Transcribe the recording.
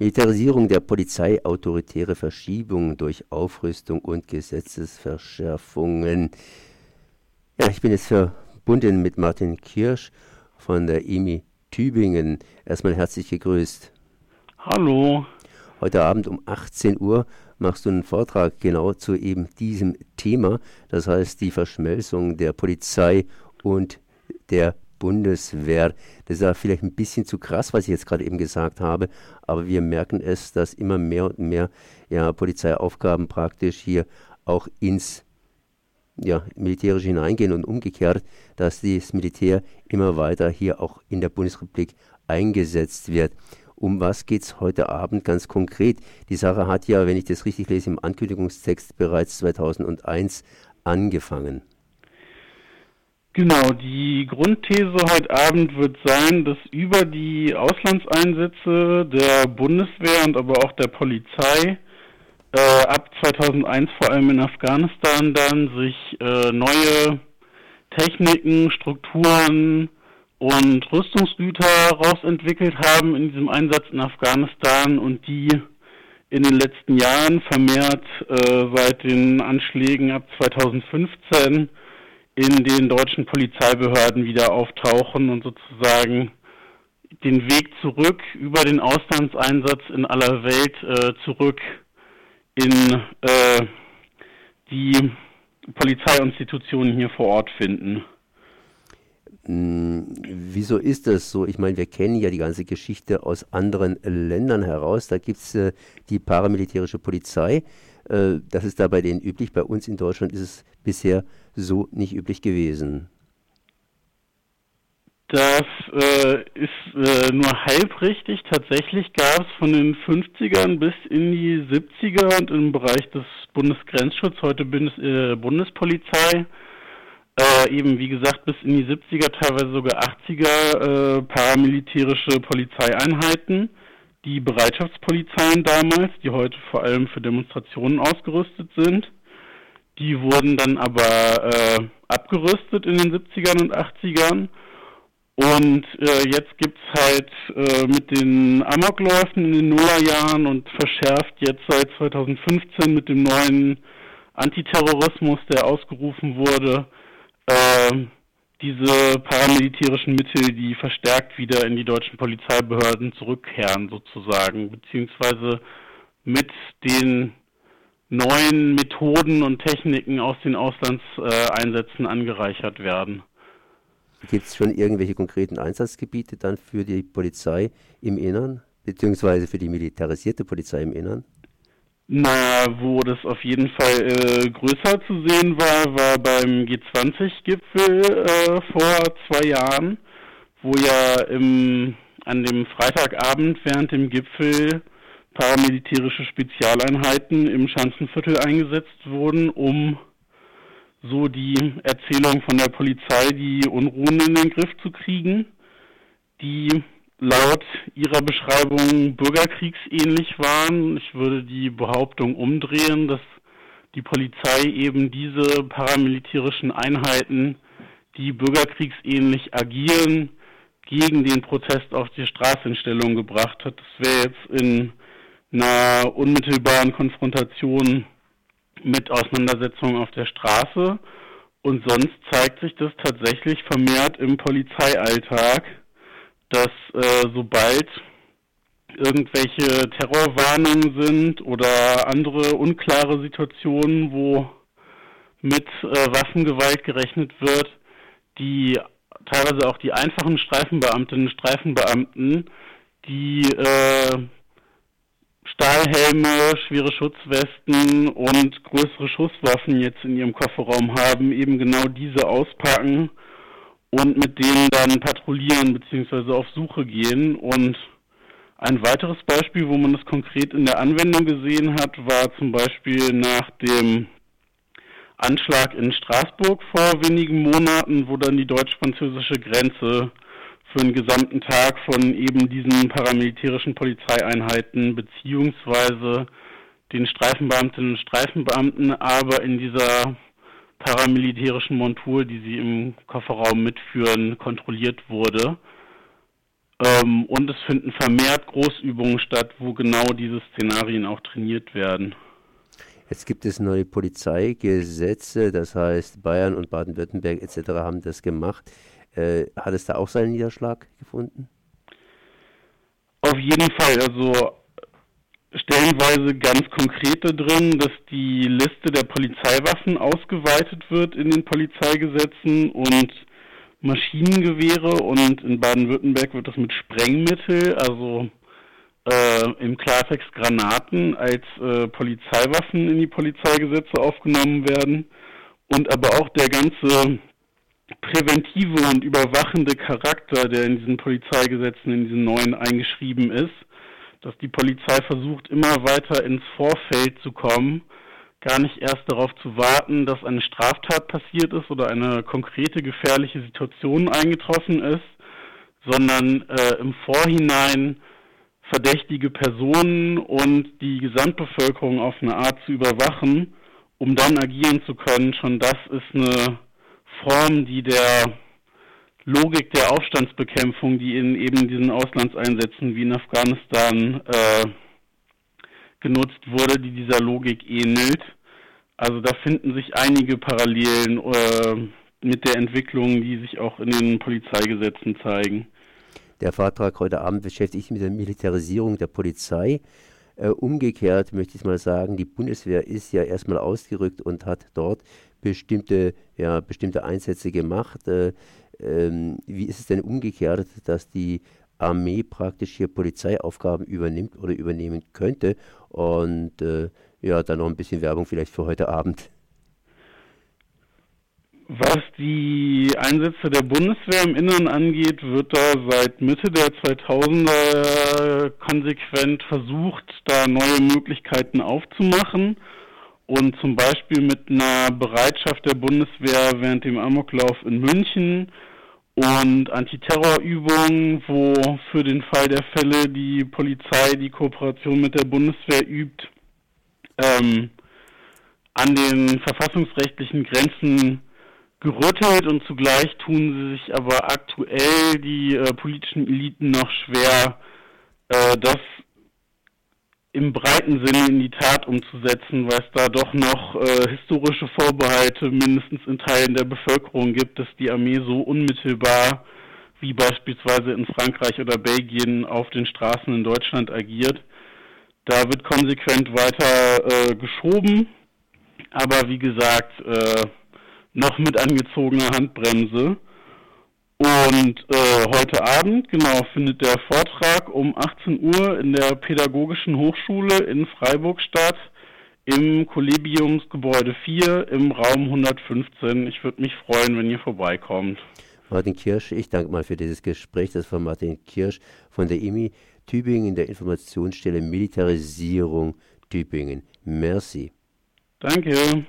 Militarisierung der Polizei, autoritäre Verschiebung durch Aufrüstung und Gesetzesverschärfungen. Ja, ich bin jetzt verbunden mit Martin Kirsch von der IMI Tübingen. Erstmal herzlich gegrüßt. Hallo. Heute Abend um 18 Uhr machst du einen Vortrag genau zu eben diesem Thema, das heißt die Verschmelzung der Polizei und der Bundeswehr. Das ist ja vielleicht ein bisschen zu krass, was ich jetzt gerade eben gesagt habe, aber wir merken es, dass immer mehr und mehr ja, Polizeiaufgaben praktisch hier auch ins ja, militärisch hineingehen und umgekehrt, dass das Militär immer weiter hier auch in der Bundesrepublik eingesetzt wird. Um was geht es heute Abend ganz konkret? Die Sache hat ja, wenn ich das richtig lese, im Ankündigungstext bereits 2001 angefangen. Genau, die Grundthese heute Abend wird sein, dass über die Auslandseinsätze der Bundeswehr und aber auch der Polizei äh, ab 2001 vor allem in Afghanistan dann sich äh, neue Techniken, Strukturen und Rüstungsgüter rausentwickelt haben in diesem Einsatz in Afghanistan und die in den letzten Jahren vermehrt äh, seit den Anschlägen ab 2015 in den deutschen Polizeibehörden wieder auftauchen und sozusagen den Weg zurück über den Auslandseinsatz in aller Welt äh, zurück in äh, die Polizeiinstitutionen hier vor Ort finden. Hm, wieso ist das so? Ich meine, wir kennen ja die ganze Geschichte aus anderen Ländern heraus. Da gibt es äh, die paramilitärische Polizei. Äh, das ist da bei denen üblich. Bei uns in Deutschland ist es bisher so nicht üblich gewesen. Das äh, ist äh, nur halb richtig. Tatsächlich gab es von den 50ern bis in die 70er und im Bereich des Bundesgrenzschutzes, heute Bundes, äh, Bundespolizei, äh, eben wie gesagt bis in die 70er, teilweise sogar 80er äh, paramilitärische Polizeieinheiten, die Bereitschaftspolizeien damals, die heute vor allem für Demonstrationen ausgerüstet sind. Die wurden dann aber äh, abgerüstet in den 70ern und 80ern. Und äh, jetzt gibt's halt äh, mit den Amokläufen in den Nullerjahren und verschärft jetzt seit 2015 mit dem neuen Antiterrorismus, der ausgerufen wurde, äh, diese paramilitärischen Mittel, die verstärkt wieder in die deutschen Polizeibehörden zurückkehren sozusagen, beziehungsweise mit den neuen Methoden und Techniken aus den Auslandseinsätzen angereichert werden. Gibt es schon irgendwelche konkreten Einsatzgebiete dann für die Polizei im Innern, beziehungsweise für die militarisierte Polizei im Innern? Na, wo das auf jeden Fall äh, größer zu sehen war, war beim G20-Gipfel äh, vor zwei Jahren, wo ja im, an dem Freitagabend während dem Gipfel paramilitärische Spezialeinheiten im Schanzenviertel eingesetzt wurden, um so die Erzählung von der Polizei, die Unruhen in den Griff zu kriegen, die laut ihrer Beschreibung bürgerkriegsähnlich waren. Ich würde die Behauptung umdrehen, dass die Polizei eben diese paramilitärischen Einheiten, die bürgerkriegsähnlich agieren, gegen den Protest auf die Straße in Stellung gebracht hat. Das wäre jetzt in einer unmittelbaren Konfrontation mit Auseinandersetzungen auf der Straße. Und sonst zeigt sich das tatsächlich vermehrt im Polizeialltag, dass äh, sobald irgendwelche Terrorwarnungen sind oder andere unklare Situationen, wo mit äh, Waffengewalt gerechnet wird, die teilweise auch die einfachen Streifenbeamtinnen und Streifenbeamten, die äh, Stahlhelme, schwere Schutzwesten und größere Schusswaffen jetzt in ihrem Kofferraum haben, eben genau diese auspacken und mit denen dann patrouillieren bzw. auf Suche gehen. Und ein weiteres Beispiel, wo man das konkret in der Anwendung gesehen hat, war zum Beispiel nach dem Anschlag in Straßburg vor wenigen Monaten, wo dann die deutsch-französische Grenze für den gesamten Tag von eben diesen paramilitärischen Polizeieinheiten beziehungsweise den Streifenbeamtinnen und Streifenbeamten, aber in dieser paramilitärischen Montur, die sie im Kofferraum mitführen, kontrolliert wurde. Ähm, und es finden vermehrt Großübungen statt, wo genau diese Szenarien auch trainiert werden. Jetzt gibt es neue Polizeigesetze, das heißt Bayern und Baden-Württemberg etc. haben das gemacht. Äh, hat es da auch seinen Niederschlag gefunden? Auf jeden Fall. Also stellenweise ganz konkrete drin, dass die Liste der Polizeiwaffen ausgeweitet wird in den Polizeigesetzen und Maschinengewehre. Und in Baden-Württemberg wird das mit Sprengmittel, also äh, im Klartext Granaten als äh, Polizeiwaffen in die Polizeigesetze aufgenommen werden. Und aber auch der ganze präventive und überwachende Charakter, der in diesen Polizeigesetzen, in diesen neuen eingeschrieben ist, dass die Polizei versucht, immer weiter ins Vorfeld zu kommen, gar nicht erst darauf zu warten, dass eine Straftat passiert ist oder eine konkrete gefährliche Situation eingetroffen ist, sondern äh, im Vorhinein verdächtige Personen und die Gesamtbevölkerung auf eine Art zu überwachen, um dann agieren zu können. Schon das ist eine Form, die der Logik der Aufstandsbekämpfung, die in eben diesen Auslandseinsätzen wie in Afghanistan äh, genutzt wurde, die dieser Logik ähnelt. Also da finden sich einige Parallelen äh, mit der Entwicklung, die sich auch in den Polizeigesetzen zeigen. Der Vortrag heute Abend beschäftigt sich mit der Militarisierung der Polizei. Äh, umgekehrt möchte ich mal sagen, die Bundeswehr ist ja erstmal ausgerückt und hat dort bestimmte, ja, bestimmte Einsätze gemacht. Äh, ähm, wie ist es denn umgekehrt, dass die Armee praktisch hier Polizeiaufgaben übernimmt oder übernehmen könnte? Und äh, ja, dann noch ein bisschen Werbung vielleicht für heute Abend. Was die Einsätze der Bundeswehr im Innern angeht, wird da seit Mitte der 2000er konsequent versucht, da neue Möglichkeiten aufzumachen und zum Beispiel mit einer Bereitschaft der Bundeswehr während dem Amoklauf in München und Antiterrorübungen, wo für den Fall der Fälle die Polizei die Kooperation mit der Bundeswehr übt, ähm, an den verfassungsrechtlichen Grenzen gerüttelt. Und zugleich tun sie sich aber aktuell die äh, politischen Eliten noch schwer, äh, das im breiten Sinne in die Tat umzusetzen, weil es da doch noch äh, historische Vorbehalte mindestens in Teilen der Bevölkerung gibt, dass die Armee so unmittelbar wie beispielsweise in Frankreich oder Belgien auf den Straßen in Deutschland agiert. Da wird konsequent weiter äh, geschoben, aber wie gesagt, äh, noch mit angezogener Handbremse. Und äh, heute Abend, genau, findet der Vortrag um 18 Uhr in der Pädagogischen Hochschule in Freiburg statt, im Kollegiumsgebäude 4 im Raum 115. Ich würde mich freuen, wenn ihr vorbeikommt. Martin Kirsch, ich danke mal für dieses Gespräch. Das war Martin Kirsch von der IMI Tübingen, der Informationsstelle Militarisierung Tübingen. Merci. Danke.